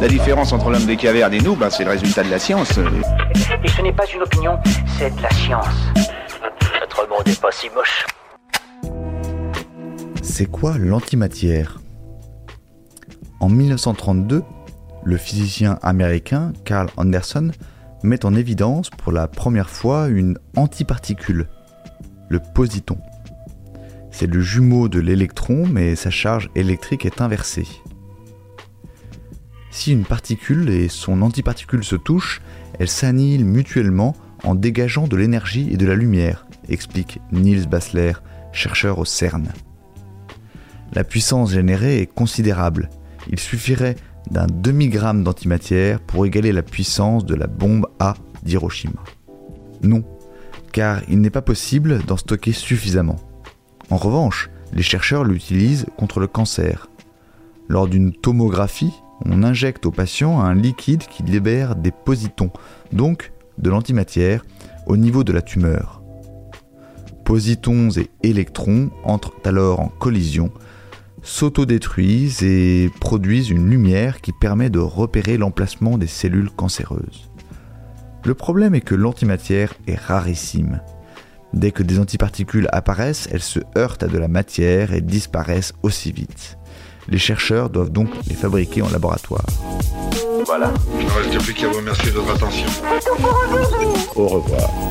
La différence entre l'homme des cavernes et nous, ben, c'est le résultat de la science. Et ce n'est pas une opinion, c'est de la science. Notre monde n'est pas si moche. C'est quoi l'antimatière? En 1932, le physicien américain Carl Anderson met en évidence pour la première fois une antiparticule, le positon. C'est le jumeau de l'électron, mais sa charge électrique est inversée. Si une particule et son antiparticule se touchent, elles s'annihilent mutuellement en dégageant de l'énergie et de la lumière, explique Niels Bassler, chercheur au CERN. La puissance générée est considérable. Il suffirait d'un demi-gramme d'antimatière pour égaler la puissance de la bombe A d'Hiroshima. Non, car il n'est pas possible d'en stocker suffisamment. En revanche, les chercheurs l'utilisent contre le cancer. Lors d'une tomographie, on injecte au patient un liquide qui libère des positons, donc de l'antimatière, au niveau de la tumeur. Positons et électrons entrent alors en collision, s'autodétruisent et produisent une lumière qui permet de repérer l'emplacement des cellules cancéreuses. Le problème est que l'antimatière est rarissime. Dès que des antiparticules apparaissent, elles se heurtent à de la matière et disparaissent aussi vite. Les chercheurs doivent donc les fabriquer en laboratoire. Voilà. Il ne reste plus qu'à vous remercier de votre attention. Au revoir.